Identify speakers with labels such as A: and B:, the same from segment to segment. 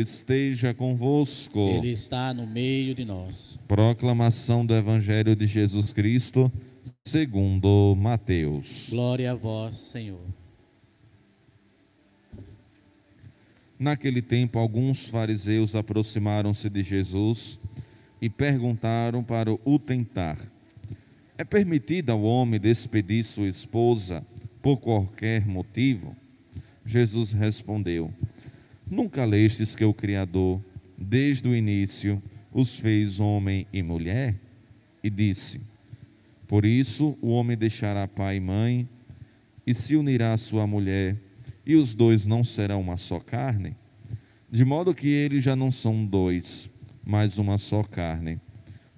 A: Esteja convosco.
B: Ele está no meio de nós.
A: Proclamação do Evangelho de Jesus Cristo, segundo Mateus.
B: Glória a vós, Senhor.
A: Naquele tempo, alguns fariseus aproximaram-se de Jesus e perguntaram para o tentar: É permitido ao homem despedir sua esposa por qualquer motivo? Jesus respondeu: Nunca lestes que o Criador, desde o início, os fez homem e mulher? E disse: Por isso o homem deixará pai e mãe e se unirá à sua mulher e os dois não serão uma só carne? De modo que eles já não são dois, mas uma só carne.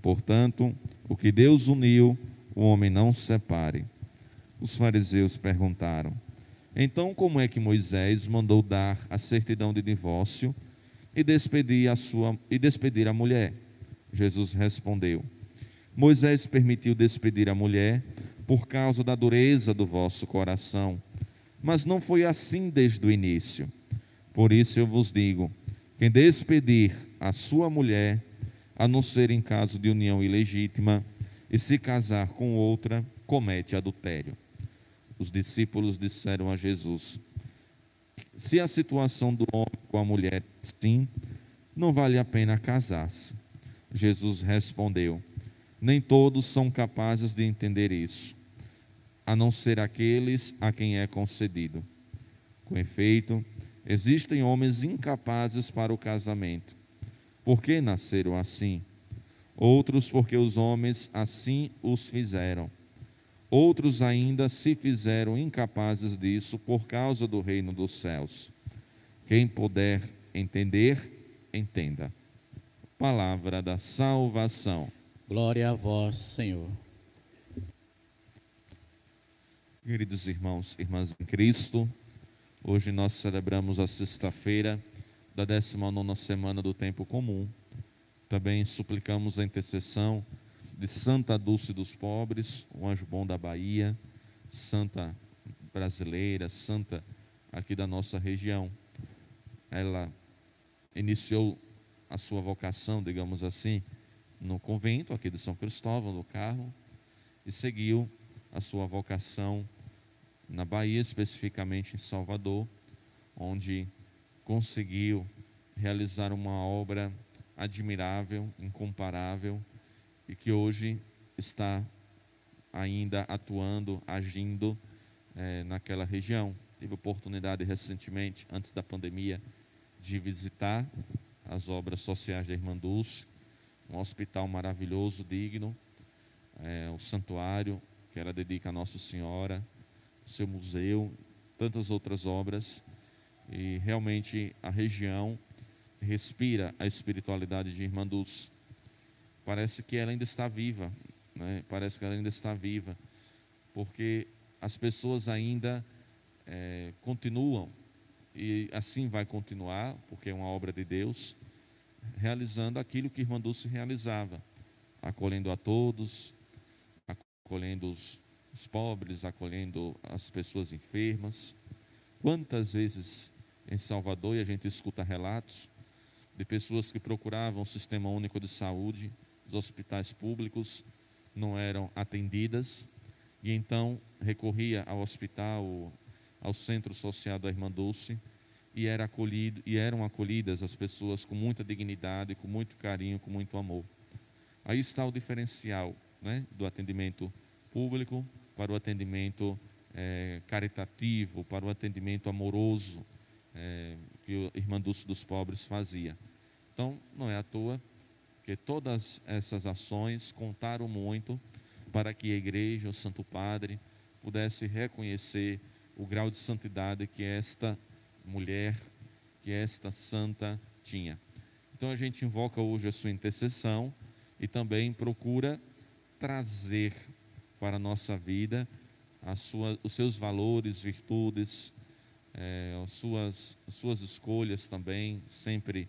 A: Portanto, o que Deus uniu, o homem não separe. Os fariseus perguntaram: Então, como é que Moisés mandou dar a certidão de divórcio e despedir a sua e despedir a mulher? Jesus respondeu: Moisés permitiu despedir a mulher por causa da dureza do vosso coração mas não foi assim desde o início. Por isso eu vos digo: quem despedir a sua mulher, a não ser em caso de união ilegítima, e se casar com outra, comete adultério. Os discípulos disseram a Jesus: Se a situação do homem com a mulher é assim, não vale a pena casar-se. Jesus respondeu: Nem todos são capazes de entender isso a não ser aqueles a quem é concedido. Com efeito, existem homens incapazes para o casamento. Por que nasceram assim? Outros porque os homens assim os fizeram. Outros ainda se fizeram incapazes disso por causa do reino dos céus. Quem puder entender, entenda. Palavra da salvação.
B: Glória a vós, Senhor.
A: Queridos irmãos e irmãs em Cristo, hoje nós celebramos a sexta-feira da 19 semana do tempo comum. Também suplicamos a intercessão de Santa Dulce dos Pobres, o anjo bom da Bahia, santa brasileira, santa aqui da nossa região. Ela iniciou a sua vocação, digamos assim, no convento aqui de São Cristóvão, do Carmo, e seguiu a sua vocação na Bahia, especificamente em Salvador, onde conseguiu realizar uma obra admirável, incomparável e que hoje está ainda atuando, agindo é, naquela região. Tive oportunidade recentemente, antes da pandemia, de visitar as obras sociais da Irmã Dulce, um hospital maravilhoso, digno, é, o santuário que ela dedica a Nossa Senhora, seu museu, tantas outras obras, e realmente a região respira a espiritualidade de Irmã Dulce. Parece que ela ainda está viva, né? parece que ela ainda está viva, porque as pessoas ainda é, continuam, e assim vai continuar, porque é uma obra de Deus, realizando aquilo que Irmã Dulce realizava, acolhendo a todos, acolhendo os, os pobres, acolhendo as pessoas enfermas. Quantas vezes em Salvador, e a gente escuta relatos de pessoas que procuravam o sistema único de saúde, os hospitais públicos não eram atendidas, e então recorria ao hospital, ao centro social da Irmã Dulce, e, era acolhido, e eram acolhidas as pessoas com muita dignidade, com muito carinho, com muito amor. Aí está o diferencial né, do atendimento público para o atendimento é, caritativo, para o atendimento amoroso é, que o Irmã Dulce dos Pobres fazia. Então, não é à toa que todas essas ações contaram muito para que a igreja, o Santo Padre, pudesse reconhecer o grau de santidade que esta mulher, que esta santa tinha. Então a gente invoca hoje a sua intercessão e também procura trazer para a nossa vida, sua, os seus valores, virtudes, é, as, suas, as suas escolhas também, sempre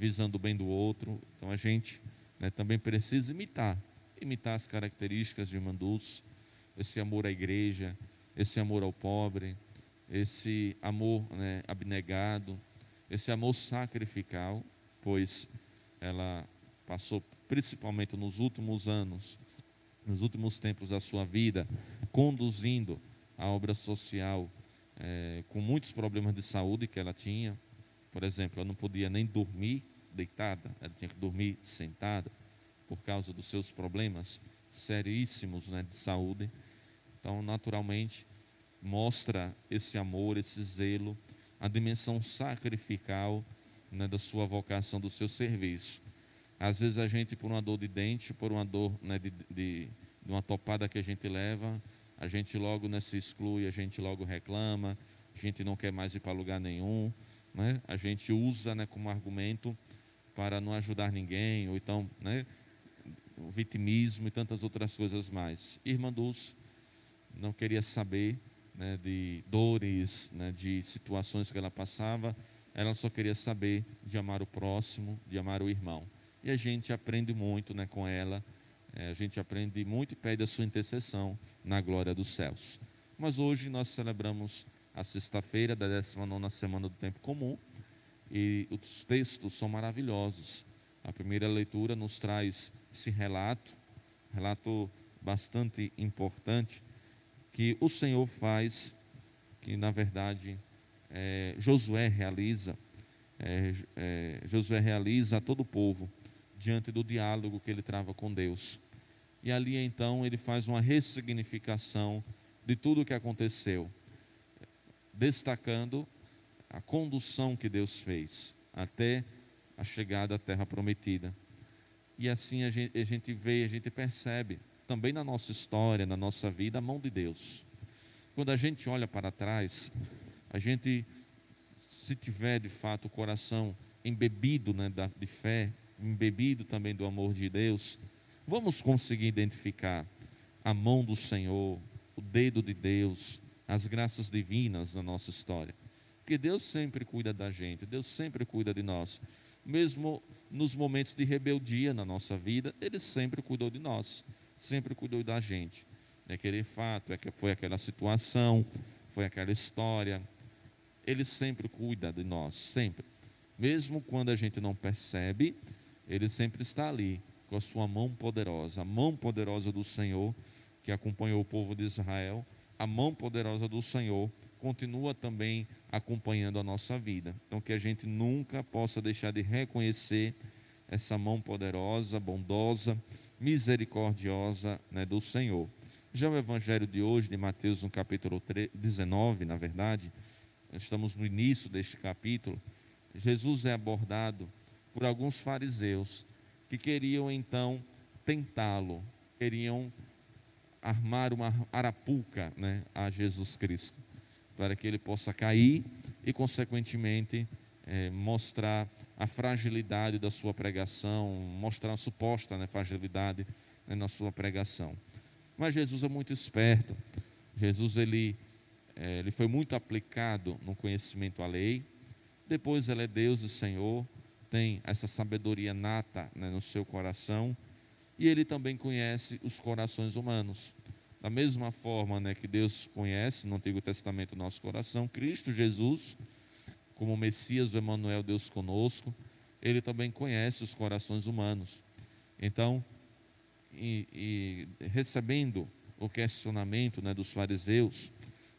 A: visando o bem do outro. Então a gente né, também precisa imitar, imitar as características de Irmã Dulce, esse amor à igreja, esse amor ao pobre, esse amor né, abnegado, esse amor sacrificial, pois ela passou principalmente nos últimos anos, nos últimos tempos da sua vida, conduzindo a obra social é, com muitos problemas de saúde que ela tinha. Por exemplo, ela não podia nem dormir deitada, ela tinha que dormir sentada por causa dos seus problemas seríssimos né, de saúde. Então, naturalmente, mostra esse amor, esse zelo, a dimensão sacrificial né, da sua vocação, do seu serviço. Às vezes a gente, por uma dor de dente, por uma dor né, de, de, de, uma topada que a gente leva, a gente logo né, se exclui, a gente logo reclama, a gente não quer mais ir para lugar nenhum, né? a gente usa né, como argumento para não ajudar ninguém, ou então né, o vitimismo e tantas outras coisas mais. Irmã Dulce não queria saber né, de dores, né, de situações que ela passava, ela só queria saber de amar o próximo, de amar o irmão. E a gente aprende muito né, com ela, é, a gente aprende muito e pede a sua intercessão na glória dos céus. Mas hoje nós celebramos a sexta-feira da 19 semana do tempo comum e os textos são maravilhosos. A primeira leitura nos traz esse relato, relato bastante importante, que o Senhor faz, que na verdade é, Josué realiza, é, é, Josué realiza a todo o povo diante do diálogo que ele trava com Deus. E ali então ele faz uma ressignificação de tudo o que aconteceu, destacando a condução que Deus fez até a chegada à terra prometida. E assim a gente, a gente vê, a gente percebe também na nossa história, na nossa vida, a mão de Deus. Quando a gente olha para trás, a gente, se tiver de fato o coração embebido né, de fé, embebido também do amor de Deus, vamos conseguir identificar a mão do Senhor, o dedo de Deus, as graças divinas na nossa história. Porque Deus sempre cuida da gente, Deus sempre cuida de nós mesmo nos momentos de rebeldia na nossa vida, Ele sempre cuidou de nós, sempre cuidou da gente. É aquele fato, é que foi aquela situação, foi aquela história. Ele sempre cuida de nós, sempre. Mesmo quando a gente não percebe, Ele sempre está ali, com a sua mão poderosa, a mão poderosa do Senhor que acompanhou o povo de Israel, a mão poderosa do Senhor continua também acompanhando a nossa vida. Então, que a gente nunca possa deixar de reconhecer essa mão poderosa, bondosa, misericordiosa né, do Senhor. Já o evangelho de hoje, de Mateus, no capítulo 19, na verdade, estamos no início deste capítulo, Jesus é abordado por alguns fariseus que queriam então tentá-lo, queriam armar uma arapuca né, a Jesus Cristo para que ele possa cair e, consequentemente, é, mostrar a fragilidade da sua pregação, mostrar a suposta né, fragilidade né, na sua pregação. Mas Jesus é muito esperto. Jesus ele, é, ele foi muito aplicado no conhecimento à lei. Depois ele é Deus e Senhor, tem essa sabedoria nata né, no seu coração e ele também conhece os corações humanos. Da mesma forma né, que Deus conhece no Antigo Testamento o nosso coração, Cristo Jesus, como Messias, o Emmanuel, Deus conosco, ele também conhece os corações humanos. Então, e, e recebendo o questionamento né, dos fariseus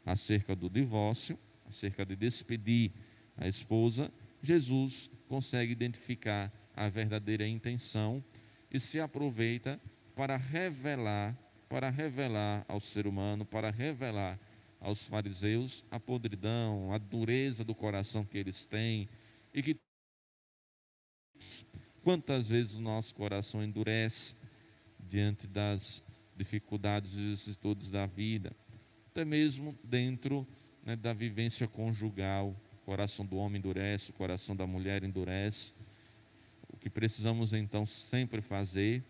A: acerca do divórcio, acerca de despedir a esposa, Jesus consegue identificar a verdadeira intenção e se aproveita para revelar para revelar ao ser humano, para revelar aos fariseus a podridão, a dureza do coração que eles têm e que quantas vezes o nosso coração endurece diante das dificuldades e vicissitudes da vida, até mesmo dentro né, da vivência conjugal, o coração do homem endurece, o coração da mulher endurece. O que precisamos então sempre fazer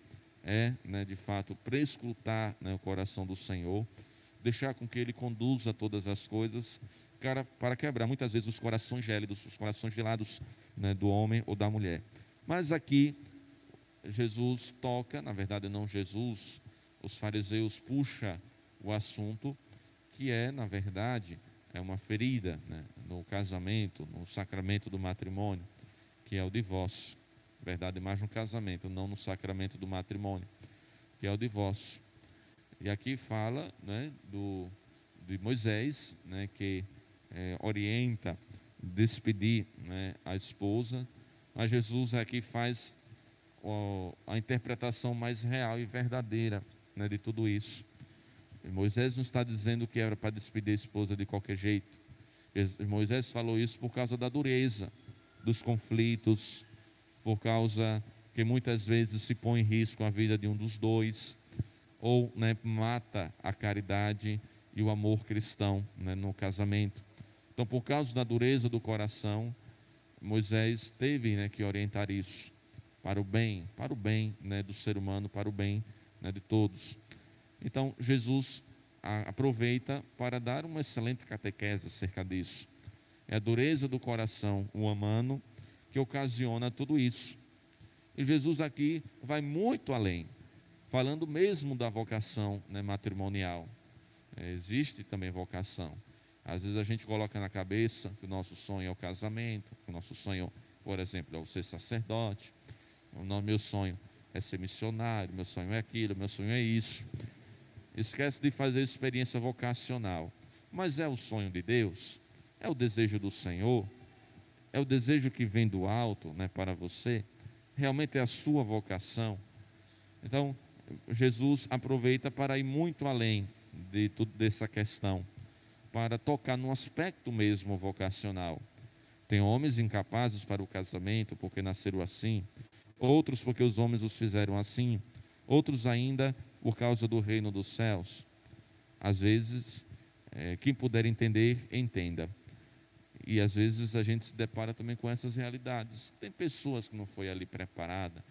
A: é, né, de fato, prescrutar né, o coração do Senhor, deixar com que Ele conduza todas as coisas, cara, para quebrar muitas vezes os corações gélidos, os corações gelados né, do homem ou da mulher. Mas aqui, Jesus toca, na verdade não Jesus, os fariseus puxa o assunto, que é, na verdade, é uma ferida né, no casamento, no sacramento do matrimônio, que é o divórcio. Verdade, mais no casamento, não no sacramento do matrimônio, que é o divórcio. E aqui fala né, do, de Moisés, né, que é, orienta despedir né, a esposa, mas Jesus aqui faz ó, a interpretação mais real e verdadeira né, de tudo isso. Moisés não está dizendo que era para despedir a esposa de qualquer jeito. Moisés falou isso por causa da dureza dos conflitos, por causa que muitas vezes se põe em risco a vida de um dos dois, ou né, mata a caridade e o amor cristão né, no casamento. Então, por causa da dureza do coração, Moisés teve né, que orientar isso para o bem, para o bem né, do ser humano, para o bem né, de todos. Então, Jesus aproveita para dar uma excelente catequese acerca disso. É a dureza do coração humano que ocasiona tudo isso. E Jesus aqui vai muito além, falando mesmo da vocação né, matrimonial. É, existe também vocação. Às vezes a gente coloca na cabeça que o nosso sonho é o casamento, que o nosso sonho, por exemplo, é o ser sacerdote. O meu sonho é ser missionário, meu sonho é aquilo, meu sonho é isso. Esquece de fazer experiência vocacional. Mas é o sonho de Deus? É o desejo do Senhor? É o desejo que vem do alto né, para você? Realmente é a sua vocação? Então, Jesus aproveita para ir muito além de tudo dessa questão, para tocar no aspecto mesmo vocacional. Tem homens incapazes para o casamento porque nasceram assim, outros porque os homens os fizeram assim, outros ainda por causa do reino dos céus. Às vezes, é, quem puder entender, entenda. E às vezes a gente se depara também com essas realidades. Tem pessoas que não foi ali preparada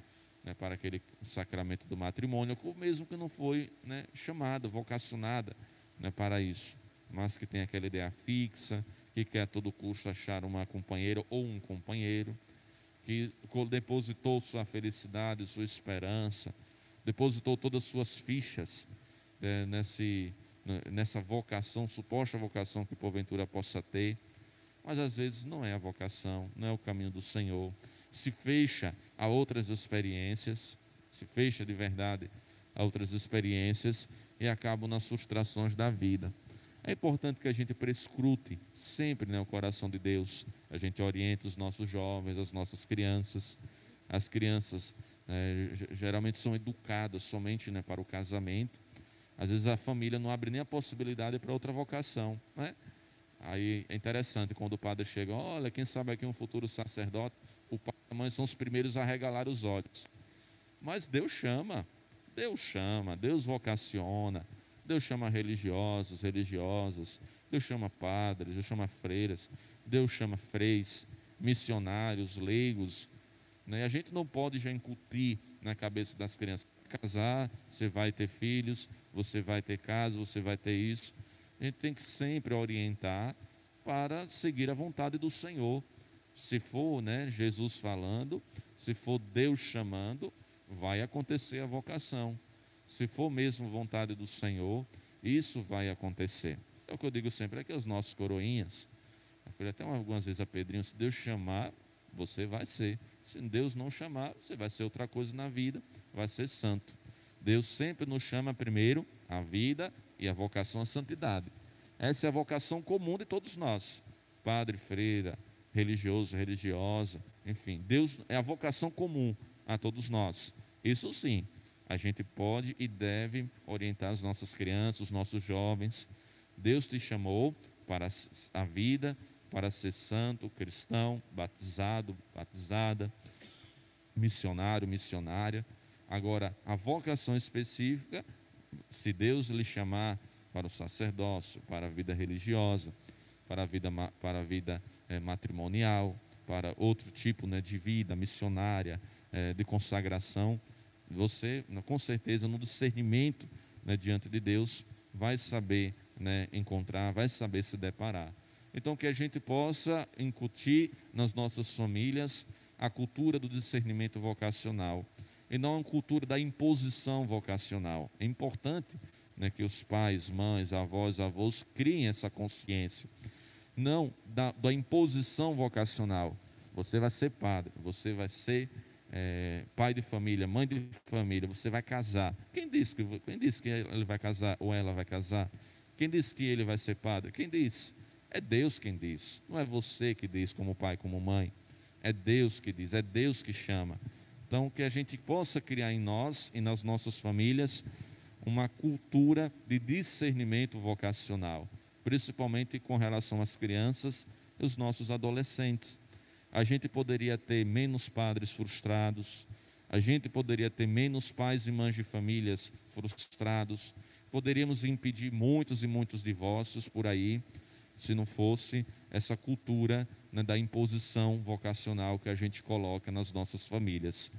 A: né, para aquele sacramento do matrimônio, ou mesmo que não foi né, chamada, vocacionada né, para isso, mas que tem aquela ideia fixa, que quer a todo custo achar uma companheira ou um companheiro, que depositou sua felicidade, sua esperança, depositou todas as suas fichas é, nesse, nessa vocação, suposta vocação que porventura possa ter, mas às vezes não é a vocação, não é o caminho do Senhor. Se fecha a outras experiências, se fecha de verdade a outras experiências e acabam nas frustrações da vida. É importante que a gente prescrute sempre né, o coração de Deus. A gente orienta os nossos jovens, as nossas crianças. As crianças né, geralmente são educadas somente né, para o casamento. Às vezes a família não abre nem a possibilidade para outra vocação. Né? Aí é interessante quando o padre chega, olha, quem sabe aqui um futuro sacerdote, o pai e a mãe são os primeiros a regalar os olhos. Mas Deus chama, Deus chama, Deus vocaciona, Deus chama religiosos, religiosas, Deus chama padres, Deus chama freiras, Deus chama freis, missionários, leigos. Né? A gente não pode já incutir na cabeça das crianças, casar, você vai ter filhos, você vai ter casa, você vai ter isso. A gente tem que sempre orientar para seguir a vontade do Senhor. Se for né, Jesus falando, se for Deus chamando, vai acontecer a vocação se for mesmo vontade do Senhor, isso vai acontecer. É o que eu digo sempre, é que os nossos coroinhas, eu falei até algumas vezes a Pedrinho, se Deus chamar, você vai ser. Se Deus não chamar, você vai ser outra coisa na vida, vai ser santo. Deus sempre nos chama primeiro a vida e a vocação à santidade. Essa é a vocação comum de todos nós. Padre, freira, religioso, religiosa, enfim, Deus é a vocação comum a todos nós. Isso sim, a gente pode e deve orientar as nossas crianças, os nossos jovens. Deus te chamou para a vida, para ser santo, cristão, batizado, batizada, missionário, missionária. Agora, a vocação específica, se Deus lhe chamar para o sacerdócio, para a vida religiosa, para a vida, para a vida é, matrimonial, para outro tipo né, de vida missionária, é, de consagração, você, com certeza, no discernimento né, diante de Deus, vai saber né, encontrar, vai saber se deparar. Então, que a gente possa incutir nas nossas famílias a cultura do discernimento vocacional e não a cultura da imposição vocacional. É importante né, que os pais, mães, avós, avós criem essa consciência. não da, da imposição vocacional. Você vai ser padre, você vai ser é, pai de família, mãe de família, você vai casar. Quem disse, que, quem disse que ele vai casar ou ela vai casar? Quem disse que ele vai ser padre? Quem disse? É Deus quem diz. Não é você que diz, como pai, como mãe. É Deus que diz, é Deus que chama. Então, que a gente possa criar em nós e nas nossas famílias uma cultura de discernimento vocacional, principalmente com relação às crianças e os nossos adolescentes. A gente poderia ter menos padres frustrados, a gente poderia ter menos pais e mães de famílias frustrados, poderíamos impedir muitos e muitos divórcios por aí, se não fosse essa cultura né, da imposição vocacional que a gente coloca nas nossas famílias.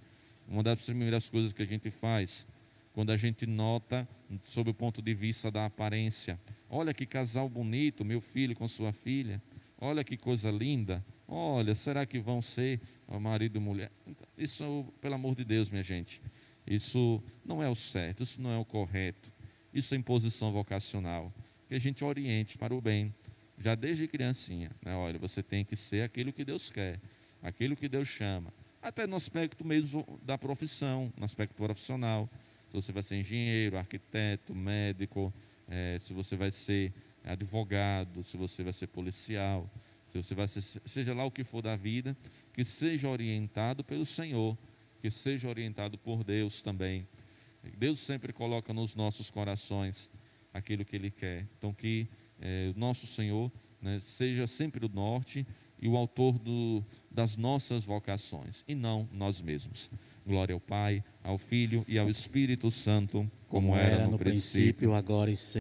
A: Uma das primeiras coisas que a gente faz, quando a gente nota, sob o ponto de vista da aparência, olha que casal bonito, meu filho com sua filha, olha que coisa linda, Olha, será que vão ser marido e mulher? Isso, pelo amor de Deus, minha gente, isso não é o certo, isso não é o correto. Isso é imposição vocacional. Que a gente oriente para o bem, já desde criancinha. Né? Olha, você tem que ser aquilo que Deus quer, aquilo que Deus chama. Até no aspecto mesmo da profissão, no aspecto profissional. Se você vai ser engenheiro, arquiteto, médico, é, se você vai ser advogado, se você vai ser policial se você vai ser, seja lá o que for da vida, que seja orientado pelo Senhor, que seja orientado por Deus também. Deus sempre coloca nos nossos corações aquilo que Ele quer. Então, que é, nosso Senhor né, seja sempre o norte e o autor do, das nossas vocações, e não nós mesmos. Glória ao Pai, ao Filho e ao Espírito Santo, como, como era no princípio,
B: agora e sempre